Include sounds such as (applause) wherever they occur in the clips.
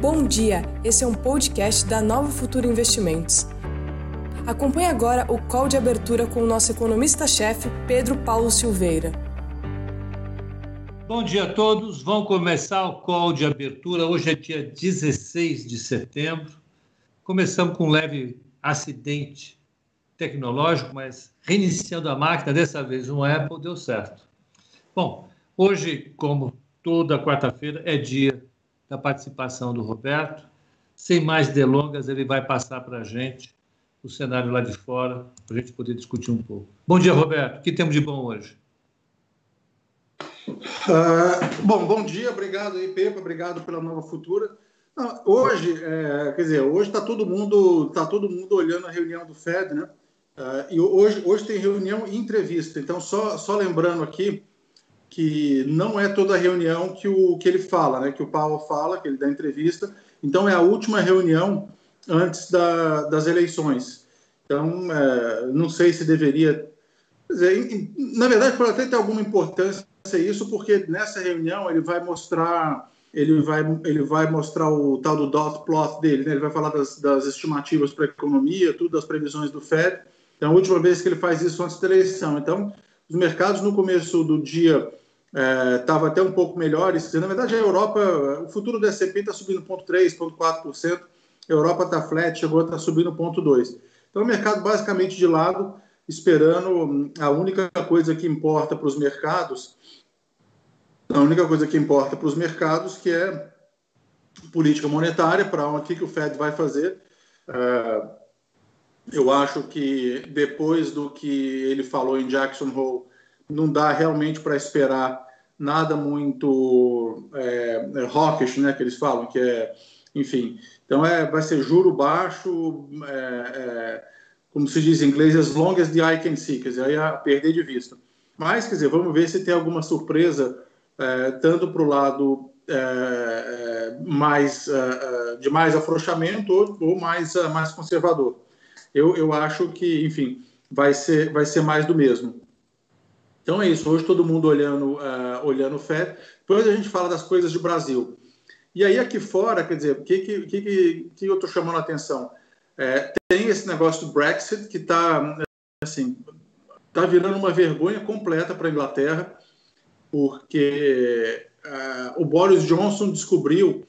Bom dia, esse é um podcast da Nova Futuro Investimentos. Acompanhe agora o call de abertura com o nosso economista-chefe, Pedro Paulo Silveira. Bom dia a todos, vamos começar o call de abertura. Hoje é dia 16 de setembro. Começamos com um leve acidente tecnológico, mas reiniciando a máquina, dessa vez no Apple, deu certo. Bom, hoje, como toda quarta-feira, é dia da participação do Roberto. Sem mais delongas, ele vai passar para a gente o cenário lá de fora, para a gente poder discutir um pouco. Bom dia, Roberto. O que temos de bom hoje? Uh, bom, bom dia, obrigado aí, Pepa, obrigado pela nova futura. Não, hoje, é, quer dizer, hoje está todo mundo tá todo mundo olhando a reunião do Fed, né? Uh, e hoje, hoje tem reunião e entrevista. Então, só, só lembrando aqui, que não é toda reunião que, o, que ele fala, né? que o Paulo fala, que ele dá entrevista. Então, é a última reunião antes da, das eleições. Então, é, não sei se deveria. Dizer, na verdade, pode até ter alguma importância isso, porque nessa reunião ele vai mostrar. Ele vai, ele vai mostrar o tal do dot plot dele, né? ele vai falar das, das estimativas para a economia, tudo das previsões do Fed. Então, a última vez que ele faz isso antes da eleição. Então, os mercados no começo do dia estava é, até um pouco melhores. Na verdade, a Europa, o futuro do S&P está subindo 0,3%, 0,4%, a Europa está flat, chegou a estar tá subindo 0,2%. Então, o mercado basicamente de lado, esperando a única coisa que importa para os mercados, a única coisa que importa para os mercados, que é política monetária, para o que o Fed vai fazer. É, eu acho que depois do que ele falou em Jackson Hole, não dá realmente para esperar nada muito é, é, né, que eles falam, que é, enfim, então é, vai ser juro baixo, é, é, como se diz em inglês, as long as the eye can see, quer dizer, aí a perder de vista. Mas, quer dizer, vamos ver se tem alguma surpresa, é, tanto para o lado é, é, mais, de mais afrouxamento ou, ou mais, mais conservador. Eu, eu acho que, enfim, vai ser, vai ser mais do mesmo. Então é isso. Hoje todo mundo olhando, uh, olhando o FED. Depois a gente fala das coisas de Brasil. E aí aqui fora, quer dizer, o que, que, que, que eu estou chamando a atenção? É, tem esse negócio do Brexit que está assim, tá virando uma vergonha completa para a Inglaterra, porque uh, o Boris Johnson descobriu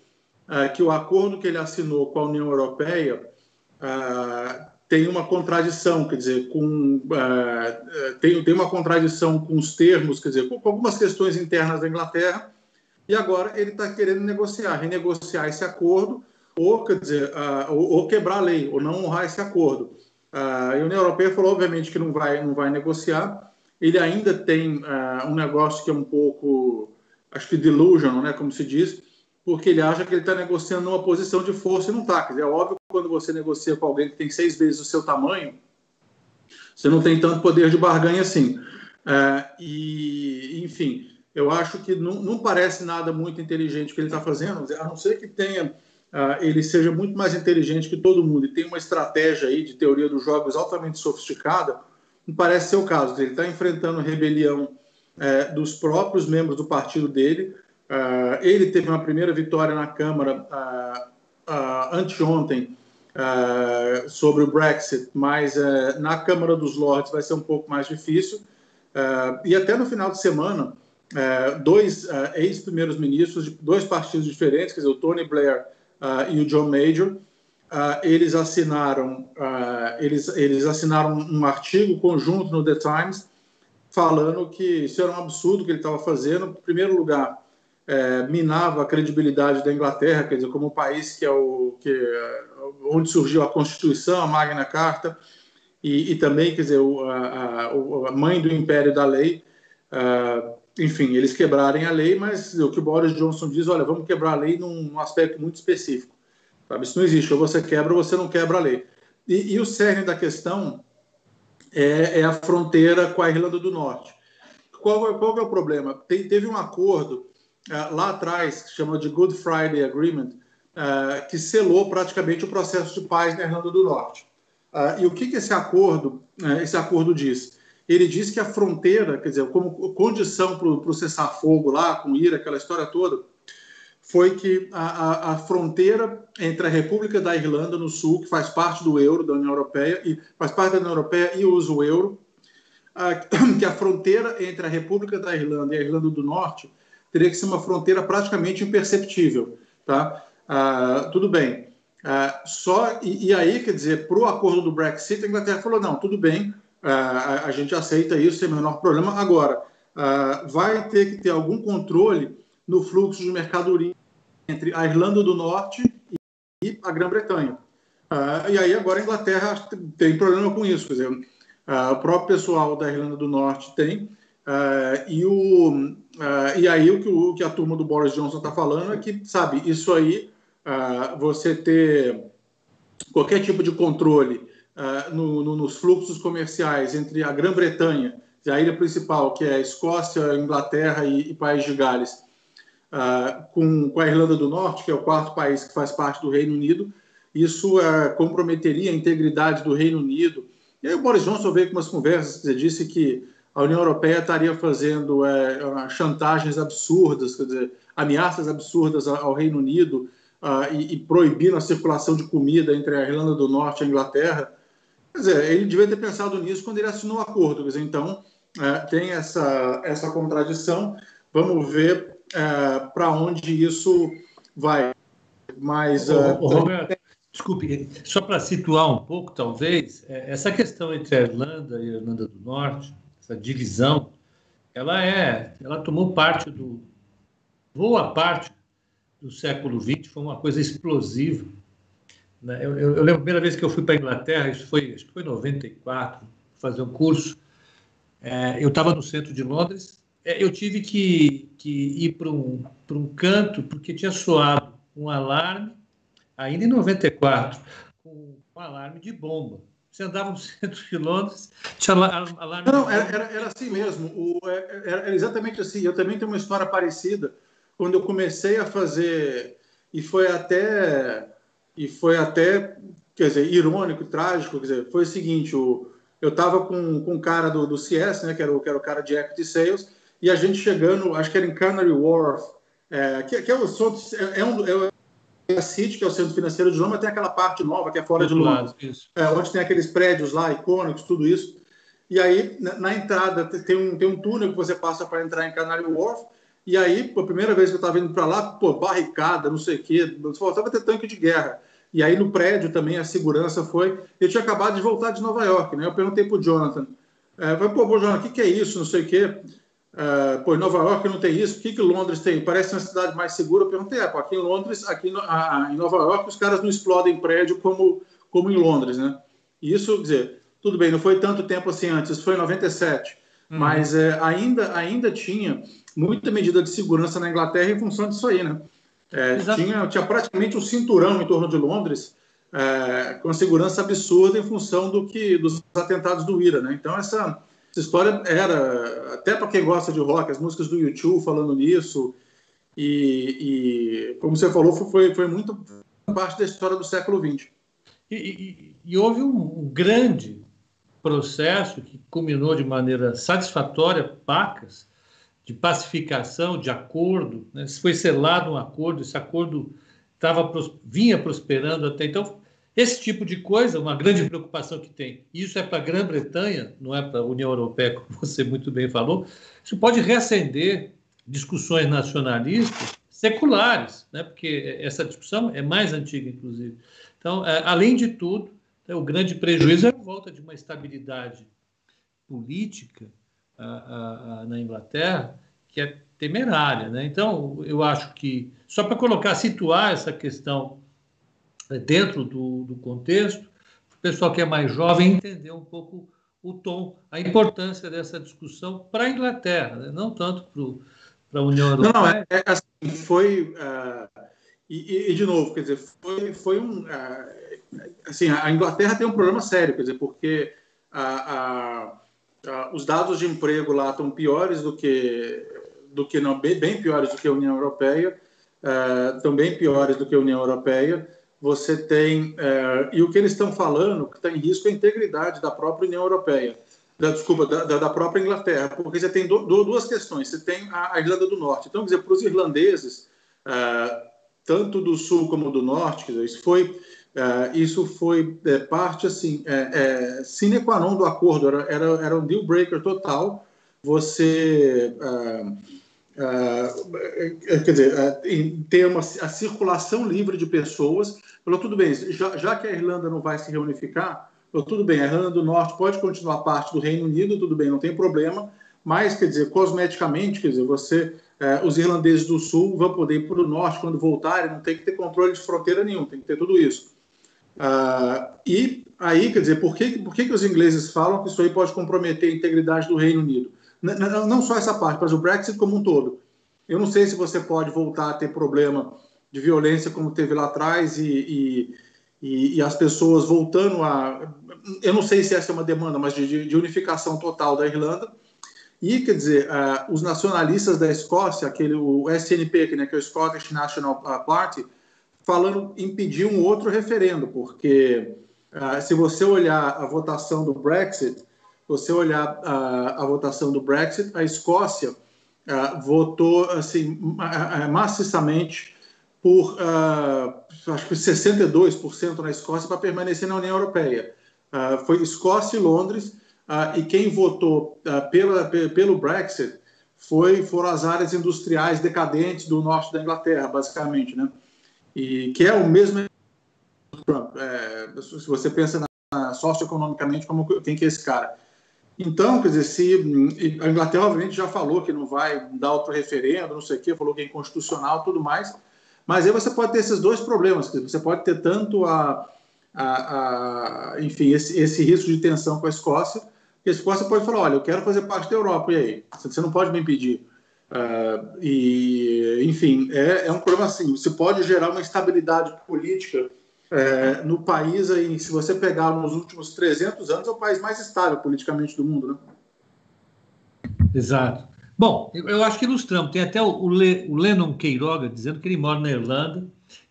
uh, que o acordo que ele assinou com a União Europeia uh, tem uma contradição, quer dizer, com, uh, tem, tem uma contradição com os termos, quer dizer, com, com algumas questões internas da Inglaterra, e agora ele está querendo negociar, renegociar esse acordo, ou, quer dizer, uh, ou, ou, quebrar a lei, ou não honrar esse acordo. Uh, a União Europeia falou, obviamente, que não vai, não vai negociar, ele ainda tem um negócio que é um pouco, acho que delusional, né, como se diz, porque ele acha que ele está negociando numa posição de força e não está. É óbvio que quando você negocia com alguém que tem seis vezes o seu tamanho, você não tem tanto poder de barganha assim. É, e, enfim, eu acho que não, não, parece nada muito inteligente o que ele está fazendo, a não ser que tenha, uh, ele seja muito mais inteligente que todo mundo e tem uma estratégia aí de teoria dos jogos altamente sofisticada, não parece ser o caso. Ele está enfrentando rebelião uh, dos próprios membros do partido dele, Uh, ele teve uma primeira vitória na Câmara uh, uh, anteontem sobre o Brexit, mas na Câmara dos Lordes vai ser um pouco mais difícil. e até no final de semana, dois ex-primeiros ministros de dois partidos diferentes, quer dizer, o Tony Blair e o John Major, eles assinaram eles, eles assinaram um artigo conjunto no The Times falando que isso era um absurdo que ele estava fazendo. Em primeiro lugar, é, minava a credibilidade da Inglaterra, quer dizer, como o país que é o que onde surgiu a Constituição, a Magna Carta, e, e também, quer dizer, o, a, a, mãe do Império da Lei. Uh, enfim, eles quebrarem a lei, mas o que o Boris Johnson diz, olha, vamos quebrar a lei num aspecto muito específico. Sabe? Isso não existe, ou você quebra ou você não quebra a lei. E, e o cerne da questão é, é, a fronteira com a Irlanda do Norte. Qual, qual é o problema? Tem, teve um acordo lá atrás, que chama de Good Friday Agreement, uh, que selou praticamente o processo de paz na Irlanda do Norte. Uh, e o que, que esse acordo, esse acordo diz? Ele diz que a fronteira, quer dizer, como condição para o cessar-fogo lá, com IRA, aquela história toda, foi que a, a, a, fronteira entre a República da Irlanda no Sul, que faz parte do euro da União Europeia e faz parte da União Europeia e usa o euro, a, (coughs) que a fronteira entre a República da Irlanda e a Irlanda do Norte teria que ser uma fronteira praticamente imperceptível, tá? Ah, tudo bem. Ah, só e, e, aí, quer dizer, para o acordo do Brexit, a Inglaterra falou não, tudo bem, ah, a, a, gente aceita isso sem o menor problema. Agora, ah, vai ter que ter algum controle no fluxo de mercadoria entre a Irlanda do Norte e a Grã-Bretanha. Uh, e aí agora a Inglaterra tem problema com isso, quer dizer, uh, o próprio pessoal da Irlanda do Norte tem, uh, e, o, e aí o que, o que, a turma do Boris Johnson está falando é que, sabe, isso aí, você ter qualquer tipo de controle no, no, nos fluxos comerciais entre a Grã-Bretanha, a ilha principal, que é a Escócia, Inglaterra e, e País de Gales, uh, com, com, a Irlanda do Norte, que é o quarto país que faz parte do Reino Unido. Isso uh, comprometeria a integridade do Reino Unido. E aí o Boris Johnson veio com umas conversas, você disse que a União Europeia estaria fazendo uh, chantagens absurdas, quer dizer, ameaças absurdas ao Reino Unido e, e proibindo a circulação de comida entre a Irlanda do Norte e a Inglaterra. Quer dizer, ele devia ter pensado nisso quando ele assinou o acordo. Dizer, então, é, tem essa, essa contradição. Vamos ver é, para onde isso vai. Mas. Ô, uh, Roberto, desculpe, só para situar um pouco, talvez, é, essa questão entre a Irlanda e a Irlanda do Norte, essa divisão, ela é, ela tomou parte do, boa parte do século XX, foi uma coisa explosiva. Né? Eu, eu, eu, lembro a primeira vez que eu fui para a Inglaterra, isso foi, acho que foi em 94, fazer um curso. É, eu estava no centro de Londres é, eu tive que, que ir para um, um canto, porque tinha soado um alarme, ainda em 94, com um alarme de bomba. Você andava no (laughs) centro de Londres, tinha alarme. Não, era, era, era, assim mesmo. O, é, é, era exatamente assim. Eu também tenho uma história parecida. Quando eu comecei a fazer, e foi até, e foi até, quer dizer, irônico, trágico. Quer dizer, foi o seguinte: o, eu estava com, com um cara do, do CS, né, que era, o, que era o cara de equity sales, e a gente chegando, acho que era em Canary Wharf, é, que, que, é, o, é, é um, a City, que é o centro financeiro de Londres, tem aquela parte nova que é fora de Londres, é, onde tem aqueles prédios lá, icônicos, tudo isso. E aí, na, na, entrada, tem um, tem um túnel que você passa para entrar em Canary Wharf, e aí, pô, a primeira vez que eu estava indo para lá, pô, barricada, não sei o quê, faltava ter tanque de guerra. E aí, no prédio também, a segurança foi... Eu tinha acabado de voltar de Nova York, né? Eu perguntei para o Jonathan, é, falei, pô, Jonathan, o que, que é isso, não sei o quê. Uh, pô, em Nova York não tem isso, o que, que Londres tem? Parece uma cidade mais segura. Eu perguntei, é, pô, aqui em Londres, aqui no, a, em Nova York, os caras não explodem prédio como, como em Londres, né? E isso, quer dizer, tudo bem, não foi tanto tempo assim antes, foi em 97, uhum. mas é, ainda, ainda tinha muita medida de segurança na Inglaterra em função disso aí, né? É, tinha, tinha praticamente um cinturão em torno de Londres, é, com segurança absurda em função do que dos atentados do IRA, né? Então, essa essa história era, até para quem gosta de rock, as músicas do YouTube falando nisso, e, e como você falou, foi, foi muito parte da história do século XX. E, e, e houve um, grande processo que culminou de maneira satisfatória, pacas, de pacificação, de acordo. Né? Foi selado um acordo, esse acordo tava, vinha prosperando até então. Esse tipo de coisa, uma grande preocupação que tem, isso é para a Grã-Bretanha, não é para a União Europeia, como você muito bem falou, isso pode reacender discussões nacionalistas seculares, né? porque essa discussão é mais antiga, inclusive. Então, é, além de tudo, né, o grande prejuízo é a volta de uma estabilidade política na Inglaterra que é temerária. Né? Então, eu acho que, só para colocar, situar essa questão dentro do, do contexto, o pessoal que é mais jovem entender um pouco o tom, a importância dessa discussão para a Inglaterra, né? não tanto para a União Europeia. Não, é, é assim, foi. Uh, e, e, de novo, quer dizer, foi, foi um. Uh, assim, a Inglaterra tem um problema sério, quer dizer, porque uh, os dados de emprego lá estão piores do que. Do que não, bem, bem piores do que a União Europeia, estão bem piores do que a União Europeia você tem. É, e o que eles estão falando que está em risco é a integridade da própria União Europeia, da, desculpa, da, da própria Inglaterra, porque você tem do, do, duas questões. Você tem a, a, Irlanda do Norte. Então, quer dizer, para os irlandeses, uh, tanto do sul como do norte, quer dizer, isso foi, uh, isso foi é, parte assim, é, é, sine qua non do acordo, era, era, era um deal breaker total. Você. Quer dizer, ter uma, a circulação livre de pessoas. Falou, tudo bem, já, já que a Irlanda não vai se reunificar, falou, tudo bem, a Irlanda do Norte pode continuar parte do Reino Unido, tudo bem, não tem problema, mas, quer dizer, cosmeticamente, quer dizer, você, eh, os irlandeses do Sul vão poder ir para o Norte quando voltarem, não tem que ter controle de fronteira nenhum, tem que ter tudo isso. Uh, e aí, quer dizer, por que, por que, que os ingleses falam que isso aí pode comprometer a integridade do Reino Unido? Não só essa parte, mas o Brexit como um todo. Eu não sei se você pode voltar a ter problema de violência como teve lá atrás e, e, e, as pessoas voltando a. Eu não sei se essa é uma demanda, mas de, de unificação total da Irlanda e, quer dizer, uh, os nacionalistas da Escócia, aquele, o SNP, né, que é o Scottish National ah, Party, falando em pedir um outro referendo, porque uh, se você olhar a votação do Brexit, você olhar uh, a votação do Brexit, a Escócia votou assim maciçamente por acho que 62% na Escócia para permanecer na União Europeia. foi Escócia e Londres ah, e quem votou ah, pela, pelo Brexit foi, foram as áreas industriais decadentes do norte da Inglaterra, basicamente, né? E que é o mesmo é, se você pensa na, socioeconomicamente como quem que é esse cara. Então, quer dizer, se a Inglaterra obviamente já falou que não vai dar outro referendo, não sei o quê, falou que é inconstitucional, tudo mais. Mas aí você pode ter esses dois problemas. Você pode ter tanto a, a, a enfim, esse, esse risco de tensão com a Escócia, a Escócia pode falar, olha, eu quero fazer parte da Europa, e aí? Você não pode me impedir. Uh, e, enfim, é, é, um problema assim, você pode gerar uma instabilidade política é, no país, aí, se você pegar nos últimos 300 anos, é o país mais estável politicamente do mundo, né? Exato. Bom, eu, eu acho que ilustramos. Tem até o, o, Le, o Lennon Queiroga dizendo que ele mora na Irlanda.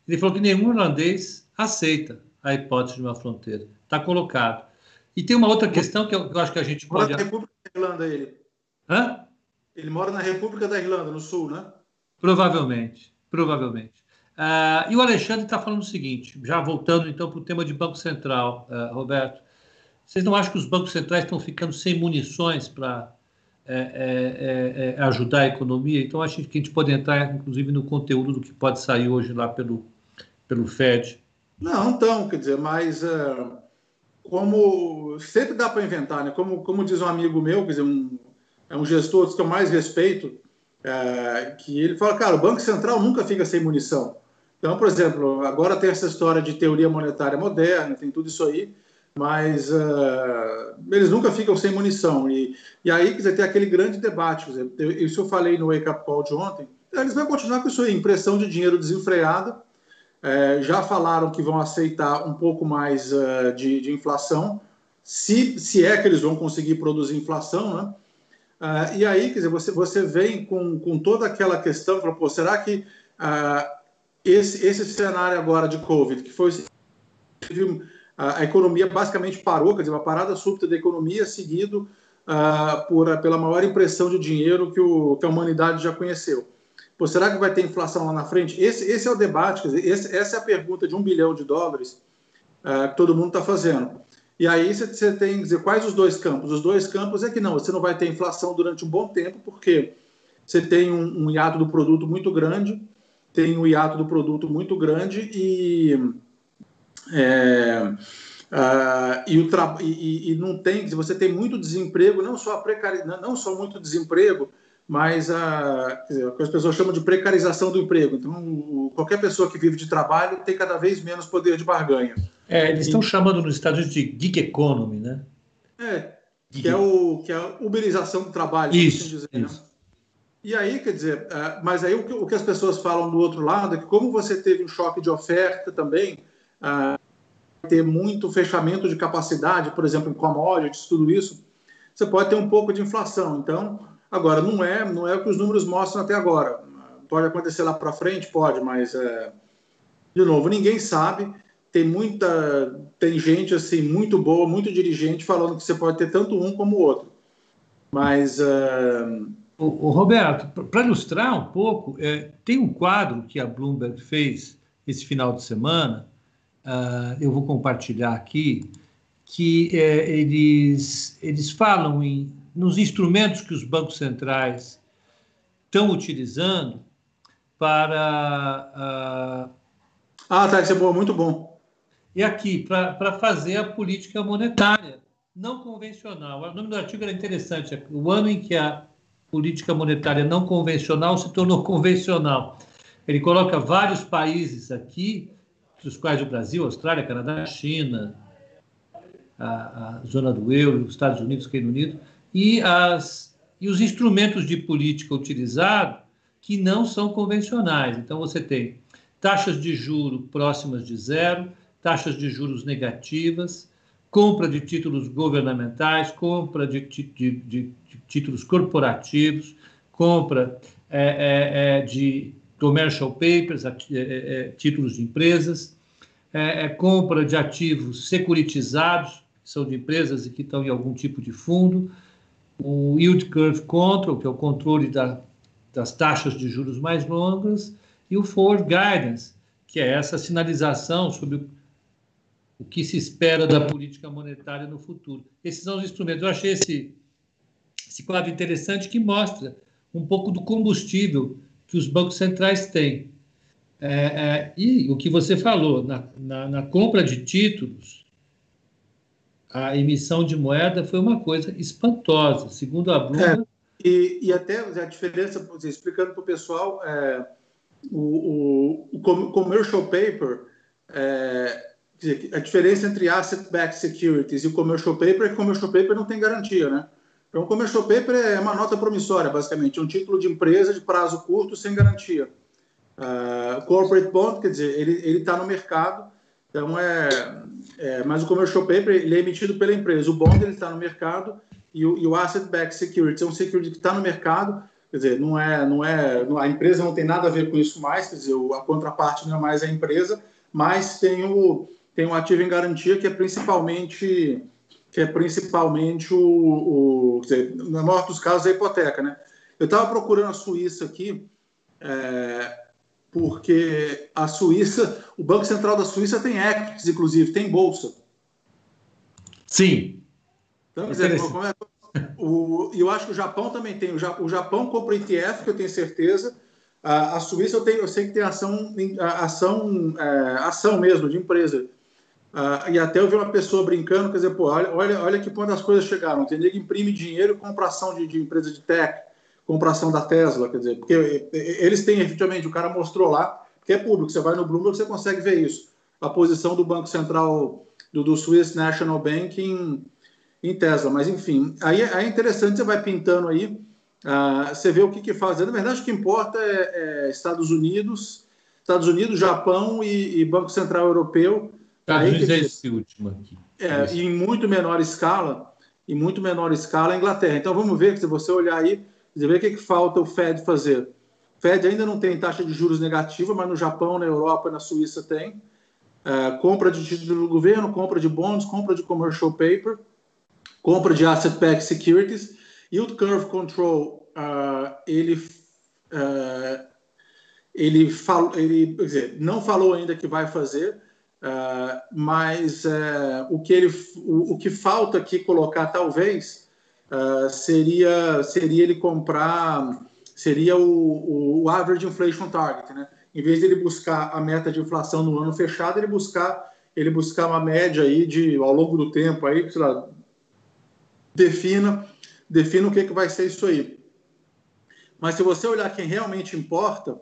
Ele falou que nenhum irlandês aceita a hipótese de uma fronteira. Está colocado. E tem uma outra questão que eu, acho que a gente pode. Mora na República da Irlanda, ele. Hã? Ele mora na República da Irlanda, no sul, né? Provavelmente, provavelmente. Uh, e o Alexandre está falando o seguinte, já voltando então para o tema de Banco Central, uh, Roberto. Vocês não acham que os bancos centrais estão ficando sem munições para é, é, é, ajudar a economia? Então, acho que a gente pode entrar, inclusive, no conteúdo do que pode sair hoje lá pelo, pelo FED. Não, então, quer dizer, mas uh, como sempre dá para inventar, né? Como, como diz um amigo meu, quer dizer, um, é um gestor que eu mais respeito, é, que ele fala, cara, o Banco Central nunca fica sem munição. Então, por exemplo, agora tem essa história de teoria monetária moderna, tem tudo isso aí, mas uh, eles nunca ficam sem munição. E, e aí, quer dizer, tem aquele grande debate. Quer dizer, isso eu falei no Wake Up Call de ontem. Eles vão continuar com isso aí, impressão de dinheiro desenfreada, é, já falaram que vão aceitar um pouco mais uh, de, de, inflação, se, se é que eles vão conseguir produzir inflação, né? Uh, e aí, quer dizer, você, você vem com, com toda aquela questão, fala, será que esse, esse cenário agora de Covid, que foi a, economia basicamente parou, quer dizer, uma parada súbita da economia seguido uh, por, pela maior impressão de dinheiro que, o, que a humanidade já conheceu. Pô, será que vai ter inflação lá na frente? Esse, esse é o debate, quer dizer, esse, essa é a pergunta de um bilhão de dólares uh, que todo mundo está fazendo. E aí você tem que dizer quais os dois campos. Os dois campos é que não, você não vai ter inflação durante um bom tempo, porque você tem um, um hiato do produto muito grande, tem um hiato do produto muito grande e. É, Uh, e, o e, e, não tem, você tem muito desemprego, não só, precari... não só muito desemprego, mas a, dizer, o que as pessoas chamam de precarização do emprego. Então, qualquer pessoa que vive de trabalho tem cada vez menos poder de barganha. É, eles e, estão chamando nos Estados Unidos de gig economy, né? É, que é, o, que é a uberização do trabalho, isso, assim dizer, né? isso. Né? E aí, quer dizer, é, mas aí o que, as pessoas falam do outro lado é que como você teve um choque de oferta também, ter muito fechamento de capacidade, por exemplo, em commodities, tudo isso, você pode ter um pouco de inflação. Então, Agora, não é, não é o que os números mostram até agora. Pode acontecer lá para frente? Pode, mas, é... de novo, ninguém sabe. Tem muita, tem gente assim muito boa, muito dirigente falando que você pode ter tanto um como o outro. Mas, uh... o, o Roberto, para ilustrar um pouco, é, tem um quadro que a Bloomberg fez esse final de semana, uh, eu vou compartilhar aqui, que é, eles, eles falam em, nos instrumentos que os bancos centrais estão utilizando para. Uh, ah, tá, isso é bom, muito bom. E aqui, para fazer a política monetária não convencional. O nome do artigo era interessante. É o ano em que a política monetária não convencional se tornou (laughs) convencional. Ele coloca vários países aqui, dos quais o Brasil, Austrália, Canadá, China, a, a zona do euro, os Estados Unidos, Reino Unido, e, as, e os instrumentos de política utilizados que não são convencionais. Então, você tem taxas de juro próximas de zero, taxas de juros negativas, compra de títulos governamentais, compra de, de, de, títulos corporativos, compra é, é, é de commercial papers, é, é, títulos de empresas, compra de ativos securitizados, que são de empresas e que estão em algum tipo de fundo, o yield curve control, que é o controle da, das taxas de juros mais longas, e o forward guidance, que é essa sinalização sobre o que se espera da política monetária no futuro. Esses são os instrumentos. Eu achei esse, esse quadro interessante que mostra um pouco do combustível que os bancos centrais têm. É, é, e o que você falou, na, na, na, compra de títulos, a emissão de moeda foi uma coisa espantosa. Segundo a Bloomberg. É, e, e, até a diferença, explicando para o pessoal, é, o, o, o commercial paper é, dizer, a diferença entre asset-backed securities e o commercial paper é que o commercial paper não tem garantia, né? Então, o commercial paper é uma nota promissória, basicamente, é um título de empresa de prazo curto sem garantia. Uh, corporate bond, quer dizer, ele está no mercado, então é, é, Mas o commercial paper ele é emitido pela empresa. O bond ele está no mercado e o, o asset-backed security é um security que está no mercado, quer dizer, não é, não é, a empresa não tem nada a ver com isso mais, quer dizer, a contraparte não é mais a empresa, mas tem o, tem um ativo em garantia que é principalmente que é principalmente o, o dizer, na maior dos casos a hipoteca, né? Eu estava procurando a Suíça aqui é, porque a Suíça, o Banco Central da Suíça tem equities, inclusive tem bolsa. Sim. Então, quer dizer, como é, o, eu acho que o Japão também tem. O Japão compra ETF, que eu tenho certeza. A, a Suíça eu, tenho, eu sei que tem ação, ação, é, ação mesmo de empresa. Uh, e até eu vi uma pessoa brincando, quer dizer, pô, olha, olha, olha que ponto as coisas chegaram. Tem imprime dinheiro com compração de, de, empresa de tech, compração da Tesla, quer dizer, porque eles têm efetivamente, o cara mostrou lá, que é público, você vai no Bloomberg, você consegue ver isso. A posição do Banco Central do, do Swiss National Bank em, em Tesla. Mas, enfim, aí, aí é interessante, você vai pintando aí, uh, você vê o que, que faz. Na verdade, o que importa é, é Estados Unidos, Estados Unidos, Japão e, e Banco Central Europeu Estados Unidos é esse último aqui. É, e em muito menor escala, em muito menor escala a Inglaterra. Então vamos ver, se você olhar aí, você vê o que, que falta o Fed fazer. O Fed ainda não tem taxa de juros negativa, mas no Japão, na Europa, na Suíça tem. É, compra de título do governo, compra de bonds, compra de commercial paper, compra de asset-backed securities. Yield curve control, uh, ele, uh, ele, fal, ele dizer, não falou ainda que vai fazer, Uh, mas uh, o, que ele, o, o, que falta aqui colocar, talvez, uh, seria, seria ele comprar, seria o, o, average inflation target, né? Em vez de ele buscar a meta de inflação no ano fechado, ele buscar, ele buscar uma média aí de, ao longo do tempo, aí, sei lá, defina, defina o que, que vai ser isso aí. Mas se você olhar quem realmente importa,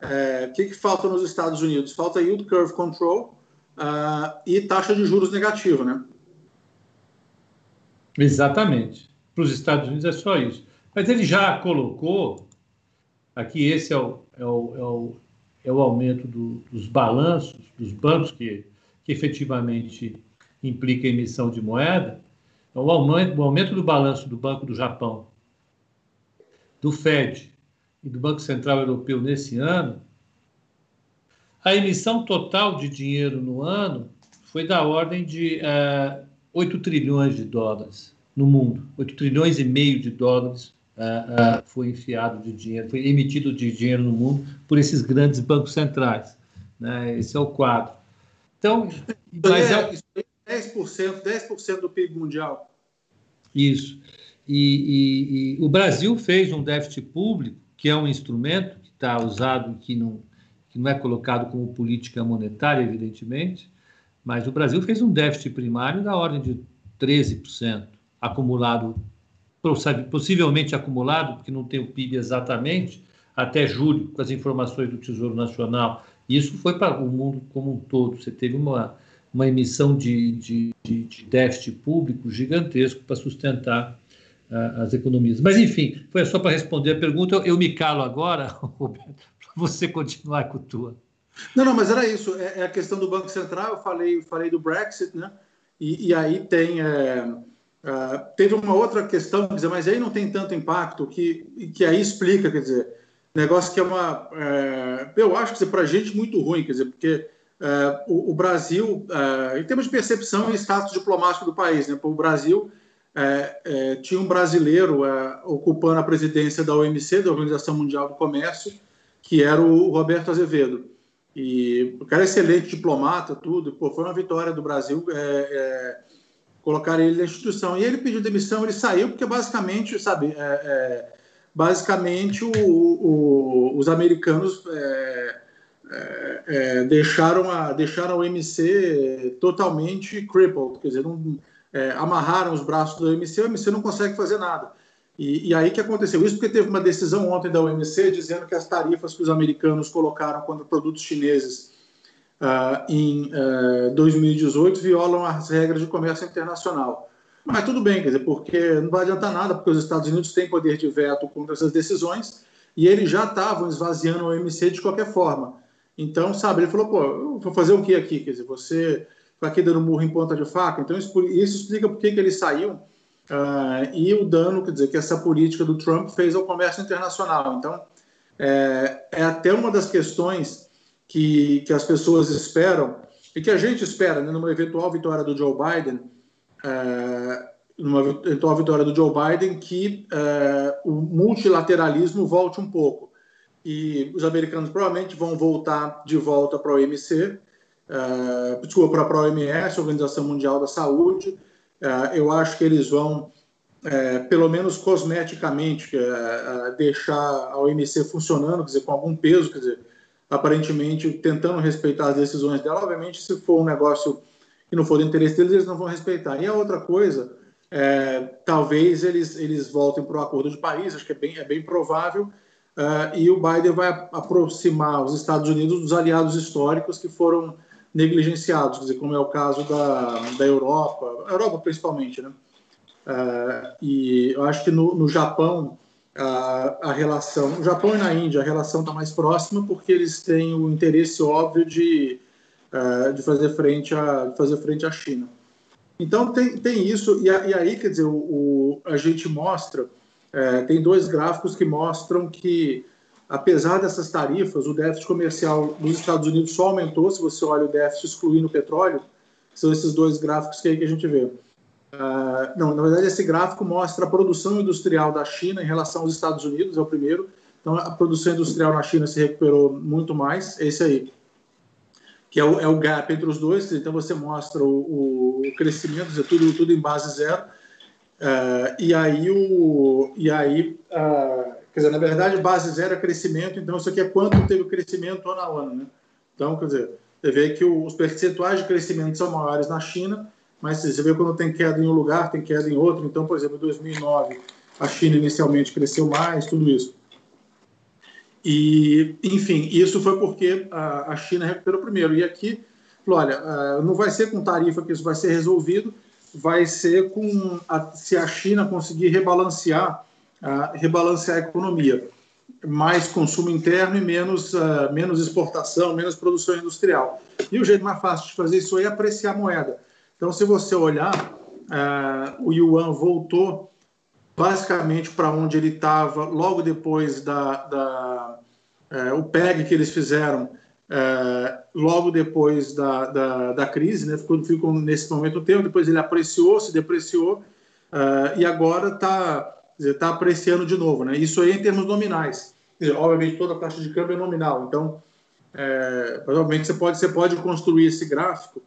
é, o que, que falta nos Estados Unidos? Falta yield curve control, uh, e taxa de juros negativa, né? Exatamente. Para os Estados Unidos é só isso. Mas ele já colocou, aqui esse é o, é o, é o, é o aumento do, dos balanços dos bancos, que, que efetivamente implica emissão de moeda, é o aumento, o aumento do balanço do Banco do Japão, do FED e do Banco Central Europeu nesse ano a emissão total de dinheiro no ano foi da ordem de uh, eh, 8 trilhões de dólares no mundo, 8 trilhões e meio de dólares uh, uh, foi enfiado de dinheiro, foi emitido de dinheiro no mundo por esses grandes bancos centrais. Né? Esse é o quadro. Então, mas é, é 10%, 10% do PIB mundial. Isso. E, e, e, o Brasil fez um déficit público, que é um instrumento que está usado, que não, que não é colocado como política monetária, evidentemente, mas o Brasil fez um déficit primário da ordem de 13%, acumulado, possivelmente acumulado, porque não tem o PIB exatamente, até julho, com as informações do Tesouro Nacional. Isso foi para o mundo como um todo. Você teve uma, uma emissão de, de, de déficit público gigantesco para sustentar uh, as economias. Mas, enfim, foi só para responder a pergunta. Eu, eu me calo agora, (laughs) Roberto, você continuar com a tua. Não, não, mas era isso. É, é, a questão do Banco Central. Eu falei, falei do Brexit, né? E, e aí tem. É, uh, teve uma outra questão, quer dizer, mas aí não tem tanto impacto que, que aí explica, quer dizer, negócio que é uma. É, eu acho que para a gente muito ruim, quer dizer, porque é, o, o, Brasil, é, em termos de percepção e status diplomático do país, né? O Brasil é, tinha um brasileiro ocupando a presidência da OMC, da Organização Mundial do Comércio, que era o Roberto Azevedo. E o cara é excelente diplomata, tudo. Pô, foi uma vitória do Brasil colocar ele na instituição. E ele pediu demissão, ele saiu porque basicamente, sabe, basicamente o, o, os americanos é, é, é, deixaram, a, deixaram o MC totalmente crippled, quer dizer, não, é, amarraram os braços do MC, o MC não consegue fazer nada. E, e, aí que aconteceu isso porque teve uma decisão ontem da OMC dizendo que as tarifas que os americanos colocaram contra produtos chineses uh, em uh, é, 2018 violam as regras de comércio internacional. Mas tudo bem, quer dizer, porque não vai adiantar nada, porque os Estados Unidos têm poder de veto contra essas decisões e eles já estavam esvaziando o OMC de qualquer forma. Então, sabe, ele falou, pô, vou fazer o que aqui? Quer dizer, você está aqui dando murro em ponta de faca? Então, isso, isso explica por que, que ele saiu uh, e o dano, quer dizer, que essa política do Trump fez ao comércio internacional. Então, é, é até uma das questões que, que as pessoas esperam e que a gente espera, né, numa eventual vitória do Joe Biden, é, numa eventual vitória do Joe Biden, que é, o multilateralismo volte um pouco. E os americanos provavelmente vão voltar de volta para a OMC, é, desculpa, para a OMS, Organização Mundial da Saúde. É, eu acho que eles vão, é, pelo menos cosmeticamente, é, deixar a OMC funcionando, quer dizer, com algum peso, quer dizer, aparentemente tentando respeitar as decisões dela. Obviamente, se for um negócio que não for do interesse deles, eles não vão respeitar. E a outra coisa, é, talvez eles, eles voltem para o acordo de Paris, acho que é bem, é bem provável, uh, e o Biden vai aproximar os Estados Unidos dos aliados históricos que foram negligenciados, quer dizer, como é o caso da, da Europa, Europa principalmente, né? Uh, e eu acho que no, no Japão a, a relação, no Japão e na Índia a relação está mais próxima porque eles têm o interesse óbvio de uh, de fazer frente a fazer frente à China. Então tem, tem isso e, a, e aí quer dizer o, o a gente mostra é, tem dois gráficos que mostram que apesar dessas tarifas o déficit comercial dos Estados Unidos só aumentou se você olha o déficit excluindo o petróleo são esses dois gráficos que, aí que a gente vê. Uh, não, na verdade esse gráfico mostra a produção industrial da China em relação aos Estados Unidos é o primeiro. Então a produção industrial na China se recuperou muito mais. Esse aí que é o, é o gap entre os dois, então você mostra o, o crescimento, é tudo, tudo em base zero, uh, e aí, o, e aí uh, quer dizer, na verdade, base zero é crescimento, então isso aqui é quanto teve o crescimento ano a ano, né? Então, quer dizer, você vê que os percentuais de crescimento são maiores na China, mas você vê quando tem queda em um lugar, tem queda em outro, então, por exemplo, em 2009, a China inicialmente cresceu mais, tudo isso. E, enfim, isso foi porque a, China recuperou primeiro. E aqui, olha, não vai ser com tarifa que isso vai ser resolvido, vai ser com a, se a China conseguir rebalancear, uh, rebalancear a economia. Mais consumo interno e menos, uh, menos exportação, menos produção industrial. E o jeito mais fácil de fazer isso é apreciar a moeda. Então, se você olhar, uh, o yuan voltou basicamente para onde ele estava logo depois da, da é, o PEG que eles fizeram é, logo depois da, da, da, crise, né? ficou, ficou nesse momento um tempo, depois ele apreciou, se depreciou é, e agora está está apreciando de novo. Né? Isso aí em termos nominais. Dizer, obviamente, toda a taxa de câmbio é nominal. Então, é, provavelmente você pode, você pode construir esse gráfico,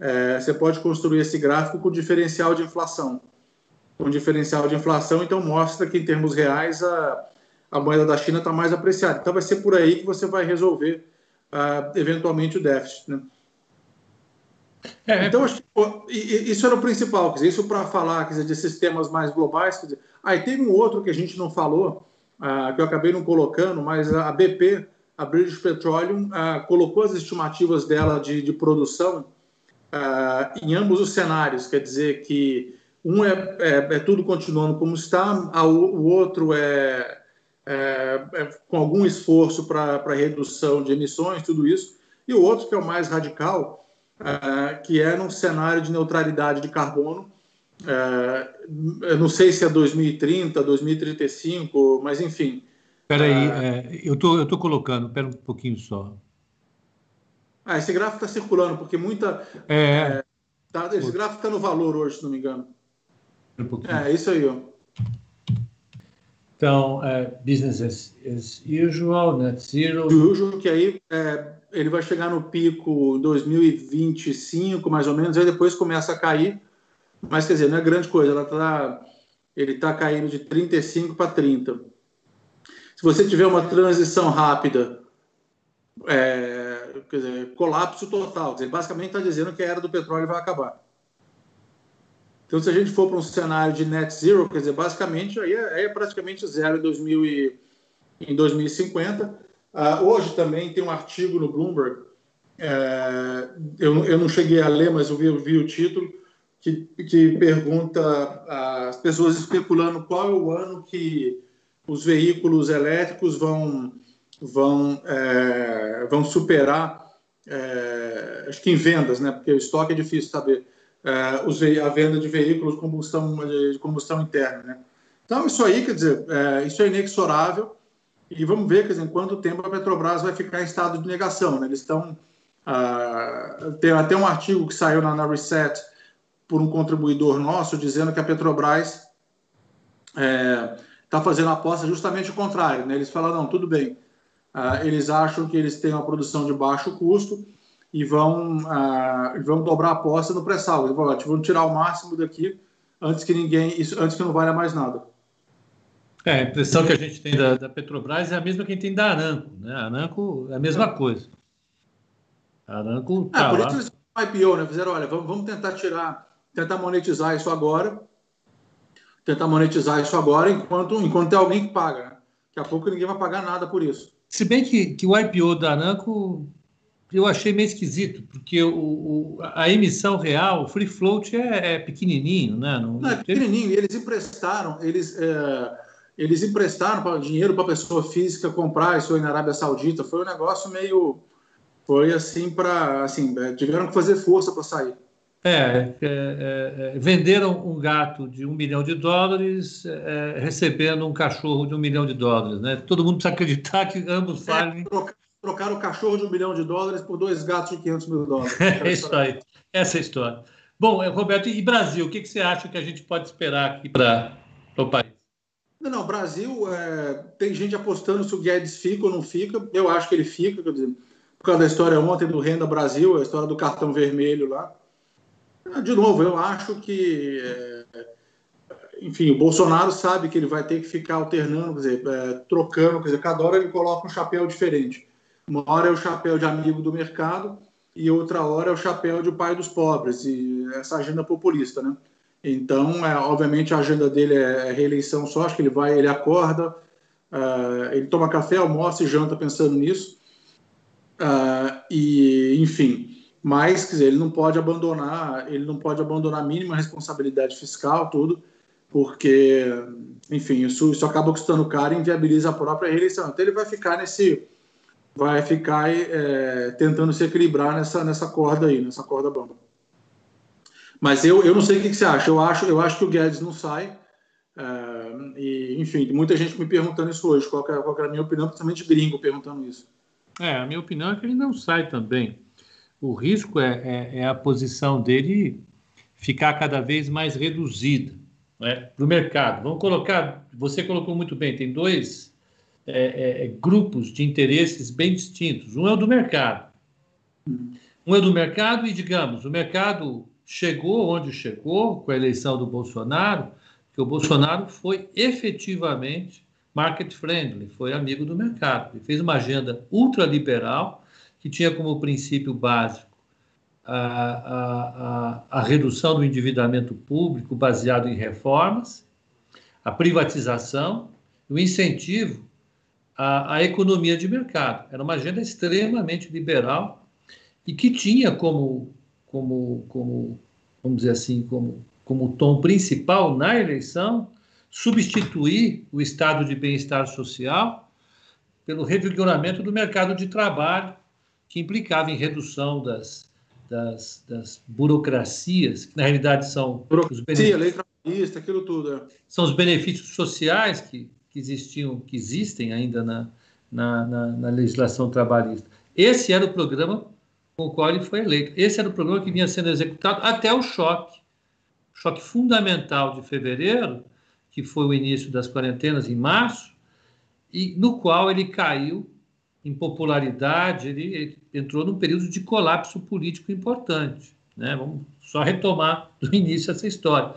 é, você pode construir esse gráfico com diferencial de inflação. Com diferencial de inflação, então mostra que em termos reais a, a moeda da China está mais apreciada. Então vai ser por aí que você vai resolver uh, eventualmente o déficit. Né? É, é. então, que, isso era o principal, dizer, isso para falar dizer, de sistemas mais globais. Dizer, aí teve um outro que a gente não falou, uh, que eu acabei não colocando, mas a BP a British Petroleum uh, colocou as estimativas dela de, de produção uh, em ambos os cenários, quer dizer que um é, é, é tudo continuando como está, a, o outro é, é, é com algum esforço para redução de emissões, tudo isso, e o outro que é o mais radical, uh, que é num cenário de neutralidade de carbono, eu não sei se é 2030, 2035, mas enfim, Espera aí, ah, é, eu tô, estou tô colocando, espera um pouquinho só. Ah, esse gráfico está circulando, porque muita. É. é tá, esse gráfico está no valor hoje, se não me engano. Um é, isso aí, ó. Então, é, business as, as, usual, net zero. Usual, que aí é, ele vai chegar no pico 2025, mais ou menos, aí depois começa a cair. Mas, quer dizer, não é grande coisa, ela tá, ele está caindo de 35 para 30 se você tiver uma transição rápida, é, quer dizer, colapso total, dizer, basicamente está dizendo que a era do petróleo vai acabar. Então, se a gente for para um cenário de net zero, quer dizer, basicamente aí é, é praticamente zero em, 2000 e, em 2050. Uh, ah, hoje também tem um artigo no Bloomberg, é, eu, eu não cheguei a ler, mas eu vi, vi o título, que, que pergunta as pessoas especulando qual é o ano que os veículos elétricos vão, vão, é, vão superar, é, acho que em vendas, né? porque o estoque é difícil saber, é, a venda de veículos combustão, de combustão interna. Né? Então, isso aí, quer dizer, é, isso é inexorável e vamos ver, quer dizer, em quanto tempo a Petrobras vai ficar em estado de negação. Né? Eles estão... Ah, tem até um artigo que saiu na, na Reset por um contribuidor nosso dizendo que a Petrobras é, está fazendo a aposta justamente o contrário. Né? Eles falam, não, tudo bem. Uh, eles acham que eles têm uma produção de baixo custo e vão, uh, vão dobrar a aposta no pré-sal. Vão tirar o máximo daqui antes que ninguém, isso, antes que não valha mais nada. É, a impressão que a gente tem da, da Petrobras é a mesma que a gente tem da Aranco. Né? A Aranco é a mesma é. coisa. A Aranco tá ah, por lá. isso eles IPO, né? Fizeram, olha, vamos, vamos tentar tirar, tentar monetizar isso agora tentar monetizar isso agora enquanto, enquanto tem alguém que paga. Né? Daqui a pouco ninguém vai pagar nada por isso. Se bem que, que o IPO da Aranco eu achei meio esquisito, porque o, o, a emissão real, o free float é, é pequenininho, né? Não, não é pequenininho. E eles emprestaram, eles, é, eles emprestaram dinheiro para a pessoa física comprar isso aí na Arábia Saudita. Foi um negócio meio, foi assim para, assim, é, tiveram que fazer força para sair. É, é, é, é, venderam um gato de um milhão de dólares é, recebendo um cachorro de um milhão de dólares, né? Todo mundo precisa acreditar que ambos é, falem. Trocaram o cachorro de um milhão de dólares por dois gatos de 500 mil dólares. (laughs) É isso aí, essa é a história. Bom, Roberto, e Brasil, o que, que você acha que a gente pode esperar aqui para o país? Não, não, Brasil, tem gente apostando se o Guedes fica ou não fica. Eu acho que ele fica, quer dizer, por causa da história ontem do Renda Brasil, a história do cartão vermelho lá. De novo, eu acho que, é, enfim, o Bolsonaro sabe que ele vai ter que ficar alternando, quer dizer, é, trocando, quer dizer, cada hora ele coloca um chapéu diferente. Uma hora é o chapéu de amigo do mercado e outra hora é o chapéu de pai dos pobres, e essa agenda populista, né? Então, é, obviamente, a agenda dele é reeleição só, acho que ele vai, ele acorda, uh, ele toma café, almoça e janta pensando nisso. Uh, e, enfim, mas quer dizer, ele não pode abandonar, ele não pode abandonar a mínima responsabilidade fiscal, tudo, porque, enfim, isso, isso acaba custando caro e inviabiliza a própria reeleição. Então ele vai ficar nesse, vai ficar é, tentando se equilibrar nessa, nessa corda aí, nessa corda bamba. Mas eu, eu não sei o que, você acha. Eu acho, eu acho que o Guedes não sai. É, e, enfim, muita gente me perguntando isso hoje. Qual, é, qual é a minha opinião, principalmente gringo perguntando isso. É, a minha opinião é que ele não sai também o risco é, é, é, a posição dele ficar cada vez mais reduzida. né, para o mercado. Vamos colocar, você colocou muito bem, tem dois é, é, grupos de interesses bem distintos. Um é o do mercado. Um é do mercado e, digamos, o mercado chegou onde chegou com a eleição do Bolsonaro, que o Bolsonaro foi efetivamente market friendly, foi amigo do mercado. Ele fez uma agenda ultraliberal que tinha como princípio básico a, a, a, a redução do endividamento público baseado em reformas, a privatização, o incentivo à, à economia de mercado. Era uma agenda extremamente liberal e que tinha como, como, como vamos dizer assim, como, como tom principal na eleição substituir o estado de bem-estar social pelo revigoramento do mercado de trabalho, que implicava em redução das, das, das burocracias, que na realidade são Burocracia, os benefícios, lei trabalhista, aquilo tudo. É. São os benefícios sociais que, que existiam, que existem ainda na, na, na, na legislação trabalhista. Esse era o programa com o qual ele foi eleito. Esse era o programa que vinha sendo executado até o choque. O choque fundamental de fevereiro, que foi o início das quarentenas em março, e no qual ele caiu em popularidade, ele, ele entrou num período de colapso político importante. Né? Vamos só retomar do início essa história.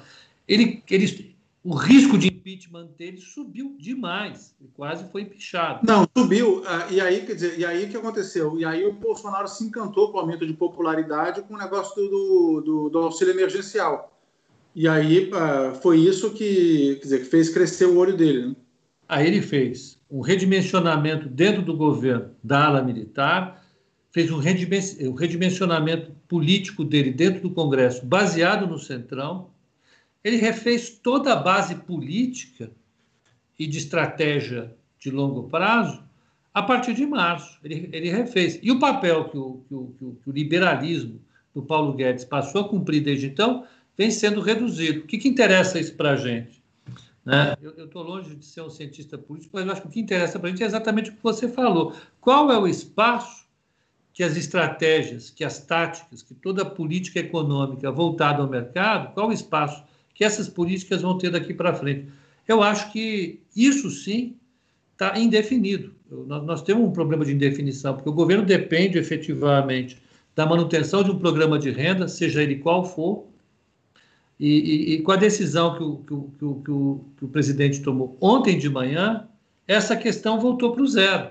Ele, ele, o risco de impeachment dele subiu demais, ele quase foi empichado. Não, subiu. Ah, e aí, quer dizer, e aí o que aconteceu? E aí o Bolsonaro se encantou com o aumento de popularidade com o negócio do, do, do auxílio emergencial. E aí ah, foi isso que, quer dizer, que fez crescer o olho dele. Né? Aí ele fez um redimensionamento dentro do governo da ala militar, fez um redimensionamento político dele dentro do Congresso, baseado no Centrão. Ele refez toda a base política e de estratégia de longo prazo a partir de março. Ele, ele refez. E o papel que o, que, o, que o, liberalismo do Paulo Guedes passou a cumprir desde então vem sendo reduzido. O que, que interessa isso para a gente? Né? Eu estou longe de ser um cientista político, mas eu acho que o que interessa para a gente é exatamente o que você falou. Qual é o espaço que as estratégias, que as táticas, que toda a política econômica voltada ao mercado, qual o espaço que essas políticas vão ter daqui para frente? Eu acho que isso sim está indefinido. Nós, nós temos um problema de indefinição, porque o governo depende efetivamente da manutenção de um programa de renda, seja ele qual for, e, e, e, com a decisão que o, que, o, que, o, que o, presidente tomou ontem de manhã, essa questão voltou para o zero.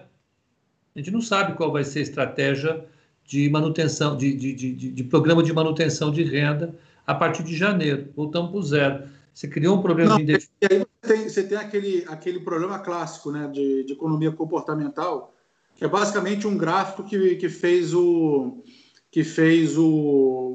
A gente não sabe qual vai ser a estratégia de manutenção, de, de, de, de programa de manutenção de renda a partir de janeiro. Voltamos para o zero. Você criou um problema não, de E aí você tem, você tem aquele, aquele problema clássico né, de, de economia comportamental, que é basicamente um gráfico que, que fez o que fez o,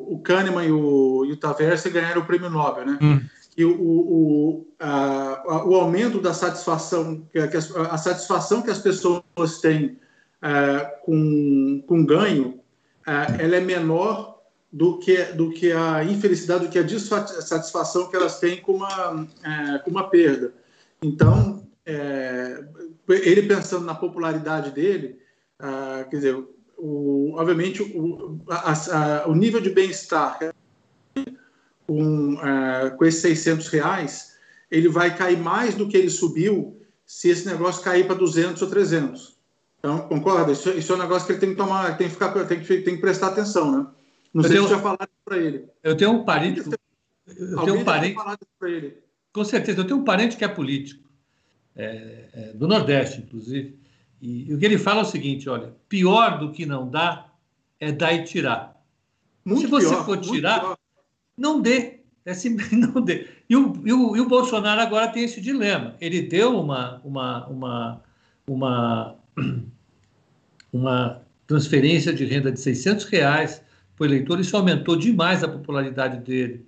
o Kahneman e o, e o Taversa ganharam o prêmio Nobel, né? Hum. E o, o, a, o aumento da satisfação, que a, a satisfação que as pessoas têm é, com, com ganho, é, ela é menor do que, do que a infelicidade, do que a dissatisfação que elas têm com uma, é, com uma perda. Então, é, ele pensando na popularidade dele, é, quer dizer, o, obviamente, o, a, a, o nível de bem-estar com, uh, com esses 600 reais, ele vai cair mais do que ele subiu se esse negócio cair para 200 ou 300. Então, concorda? Isso, isso, é um negócio que ele tem que tomar, tem que, ficar, tem que, tem que prestar atenção, né? Não eu sei tenho, se já falaram para ele. Eu tenho um parente. Eu tenho um parente. Com certeza, eu tenho um parente que é político, é, é, do Nordeste, inclusive. E, e, o que ele fala é o seguinte: olha, pior do que não dá é dar e tirar. Muito Se você pior, for tirar, não dê. É simplesmente (laughs) não dê. E o, e, o, e o Bolsonaro agora tem esse dilema. Ele deu uma, uma, uma, uma, (clears throat) uma transferência de renda de 600 reais o eleitor. Isso aumentou demais a popularidade dele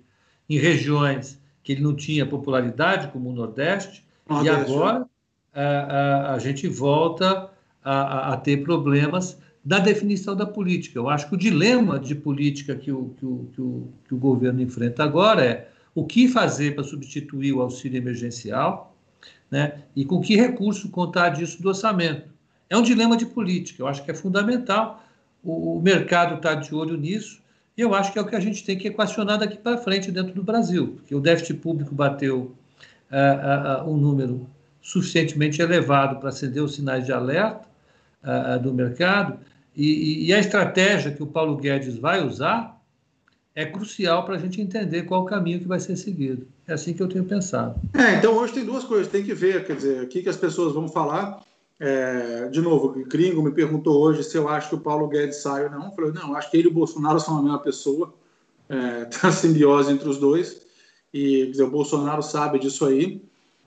em regiões que ele não tinha popularidade, como o Nordeste. Nordeste. E agora a, a, a gente volta a, a, ter problemas da definição da política. Eu acho que o dilema de política que o, que o, que o, que o governo enfrenta agora é o que fazer para substituir o auxílio emergencial né, e com que recurso contar disso do orçamento. É um dilema de política, eu acho que é fundamental. O, o mercado está de olho nisso e eu acho que é o que a gente tem que equacionar daqui para frente dentro do Brasil, porque o déficit público bateu uh, uh, um número suficientemente elevado para acender os sinais de alerta do mercado. E, e, a estratégia que o Paulo Guedes vai usar é crucial para a gente entender qual o caminho que vai ser seguido. É assim que eu tenho pensado. É, então hoje tem duas coisas, tem que ver, quer dizer, o que, que as pessoas vão falar. É, de novo, o Gringo me perguntou hoje se eu acho que o Paulo Guedes sai ou não. Eu falei, não, acho que ele e o Bolsonaro são a mesma pessoa. É, (laughs) tem uma simbiose entre os dois. E dizer, o Bolsonaro sabe disso aí.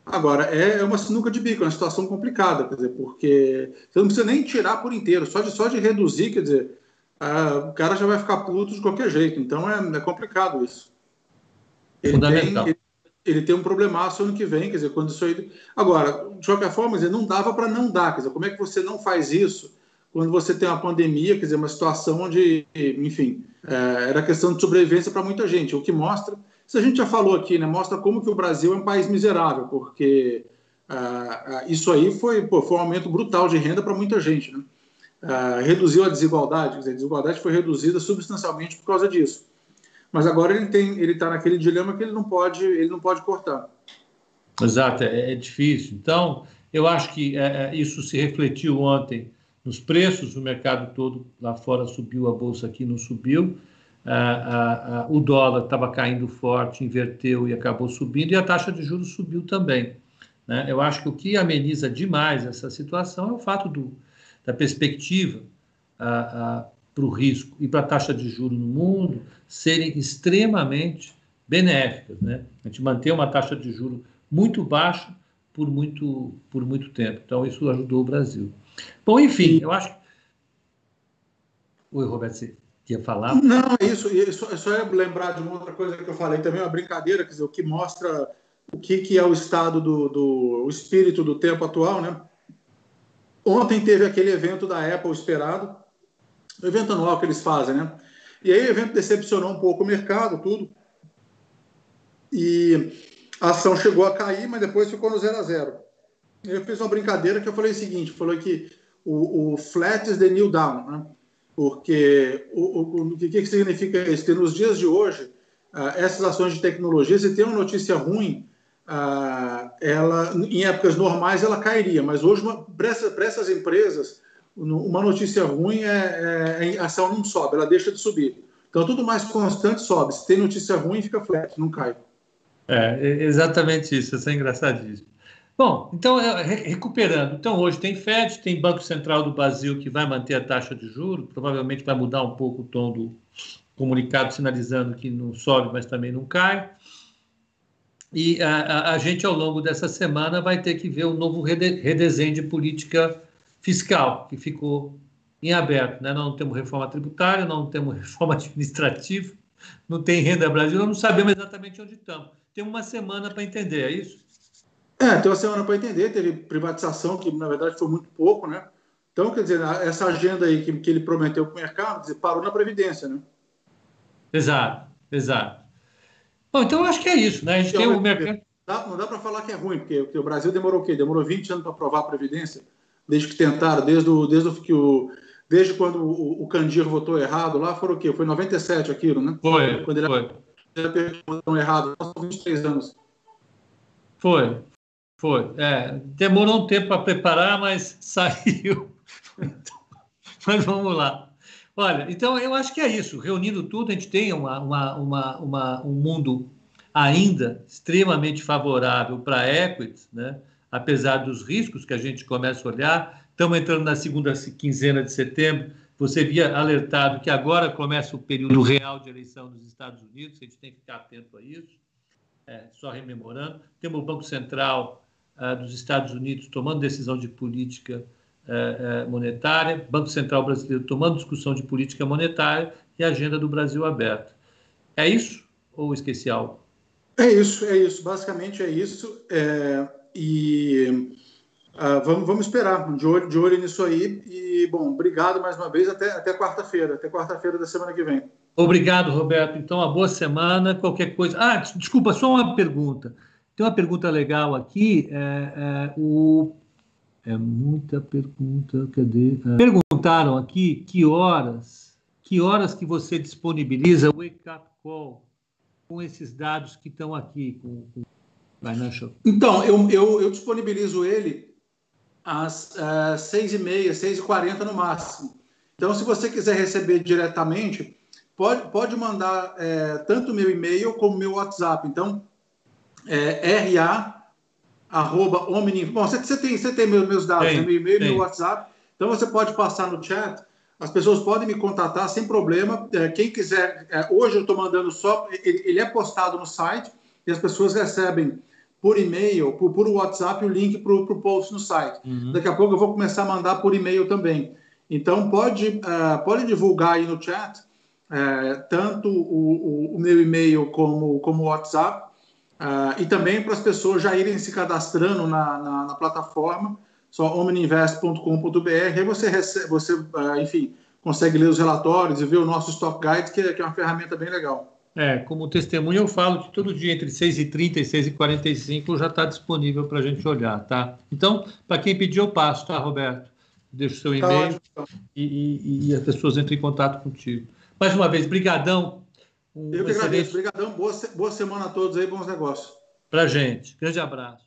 Agora, é, é uma sinuca de bico, é uma situação complicada, quer dizer, porque você não precisa nem tirar por inteiro, só de, só de reduzir, quer dizer, o cara já vai ficar puto de qualquer jeito. Então é, é complicado isso. Ele tem, ele, tem um problemaço ano que vem, quer dizer, quando isso aí. Agora, de qualquer forma, dizer, não dava para não dar, quer dizer, como é que você não faz isso quando você tem uma pandemia, quer dizer, uma situação onde, enfim, é, era questão de sobrevivência para muita gente, o que mostra. Isso a gente já falou aqui, né? Mostra como que o Brasil é um país miserável, porque ah, ah, isso aí foi, pô, foi um aumento brutal de renda para muita gente, né? Ah, reduziu a desigualdade, dizer, a desigualdade foi reduzida substancialmente por causa disso. Mas agora ele tem, ele está naquele dilema que ele não pode, ele não pode cortar. Exato, é, é difícil. Então, eu acho que é, é isso se refletiu ontem nos preços, o mercado todo lá fora subiu, a bolsa aqui não subiu. Ah, ah, o dólar estava caindo forte, inverteu e acabou subindo, e a taxa de juros subiu também. Né? Eu acho que o que ameniza demais essa situação é o fato do, da perspectiva para o risco e para a taxa de juros no mundo serem extremamente benéficas. Né? A gente manter uma taxa de juros muito baixa por muito, por muito tempo. Então, isso ajudou o Brasil. Bom, enfim, eu acho. Oi, Roberto, você ia falar? Não, é isso. isso é só ia lembrar de uma outra coisa que eu falei também, uma brincadeira, quer dizer, o que mostra o que, que é o estado do, do o espírito do tempo atual, né? Ontem teve aquele evento da Apple esperado, o evento anual que eles fazem, né? E aí o evento decepcionou um pouco o mercado, tudo. E a ação chegou a cair, mas depois ficou no zero a zero. Eu fiz uma brincadeira que eu falei o seguinte, falou que o, o flat is the new down, né? Porque o, o, o que, que significa isso? Que nos dias de hoje, uh, essas ações de tecnologia, se tem uma notícia ruim, uh, ela, em épocas normais ela cairia, mas hoje, para essas empresas, uma notícia ruim é, é, a ação não sobe, ela deixa de subir. Então, tudo mais constante sobe. Se tem notícia ruim, fica flat, não cai. É, exatamente isso, isso é engraçadíssimo. Bom, então, é, recuperando. Então, hoje tem FED, tem Banco Central do Brasil que vai manter a taxa de juros, provavelmente vai mudar um pouco o tom do comunicado, sinalizando que não sobe, mas também não cai. E a, a, a gente, ao longo dessa semana, vai ter que ver um novo redesenho de política fiscal, que ficou em aberto. Né? Não temos reforma tributária, não temos (laughs) reforma administrativa, não tem renda Brasil, nós não sabemos exatamente onde estamos. Tem uma semana para entender, é isso? É, tem uma semana para entender, teve privatização, que na verdade foi muito pouco, né? Então, quer dizer, essa agenda aí que, que ele prometeu para o mercado, dizer, parou na Previdência, né? Exato, exato. Bom, então eu acho que é isso, né? A gente tem o mercado. Não dá para falar que é ruim, porque, porque, o Brasil demorou o quê? Demorou 20 anos para aprovar a Previdência, desde que tentaram, desde, o, desde o, que o, desde quando o, o Candir votou errado lá, foram o quê? Foi 97 aquilo, né? Foi. Quando ele foi. votou errado, 23 anos. Foi, foi. É, demorou um tempo para preparar, mas (laughs) saiu. mas vamos lá. Olha, então eu acho que é isso. Reunindo tudo, a gente tem uma, uma, uma, uma um mundo ainda extremamente favorável para a equity, né? Apesar dos riscos que a gente começa a olhar. Estamos entrando na segunda quinzena de setembro. Você via alertado que agora começa o período real de eleição nos Estados Unidos, a gente tem que ficar atento a isso. É, só rememorando. Temos o Banco Central uh, dos Estados Unidos tomando decisão de política uh, uh, monetária, Banco Central brasileiro tomando discussão de política monetária e agenda do Brasil aberta. É isso ou esqueci algo? É isso, é isso. Basicamente é isso. É, e vamos, vamos esperar, de olho, de olho nisso aí. E, bom, obrigado mais uma vez. Até, até quarta-feira, até quarta-feira da semana que vem. Obrigado, Roberto. Então, uma boa semana. Qualquer coisa. Ah, desculpa, só uma pergunta. Tem uma pergunta legal aqui. É, é, o... é muita pergunta. Cadê? É. Perguntaram aqui que horas, que horas que você disponibiliza o wake up call com esses dados que estão aqui, com, com Financial. Então, eu, eu, eu disponibilizo ele às uh, 6h30, 6h40 no máximo. Então, se você quiser receber diretamente, pode, pode mandar é, tanto meu e-mail como meu WhatsApp. Então, é, RA, arroba Omni. Bom, você, você, tem, você tem meus, meus dados, tem, né? meu e-mail e meu WhatsApp. Então, você pode passar no chat. As pessoas podem me contatar sem problema. É, quem quiser, é, hoje eu estou mandando só. Ele, ele, é postado no site e as pessoas recebem por e-mail, por, por WhatsApp, o link para o post no site. Uhum. Daqui a pouco eu vou começar a mandar por e-mail também. Então, pode, uh, pode divulgar aí no chat uh, tanto o, o, o, meu e-mail como, como o WhatsApp uh, e também para as pessoas já irem se cadastrando na, na, na plataforma, só omniinvest.com.br, aí você, recebe, você enfim, consegue ler os relatórios e ver o nosso Stock Guide, que é, que é uma ferramenta bem legal. É, como testemunho eu falo que todo dia entre 6h30 e 6h45 já está disponível para a gente olhar, tá? Então, para quem pediu, eu passo, tá, Roberto? Deixa o seu tá e-mail tá e, e, e, as pessoas entram em contato contigo. Mais uma vez, brigadão. Um eu que excelente... agradeço. Brigadão. Boa, boa semana a todos aí, bons negócios. Para gente. Grande abraço.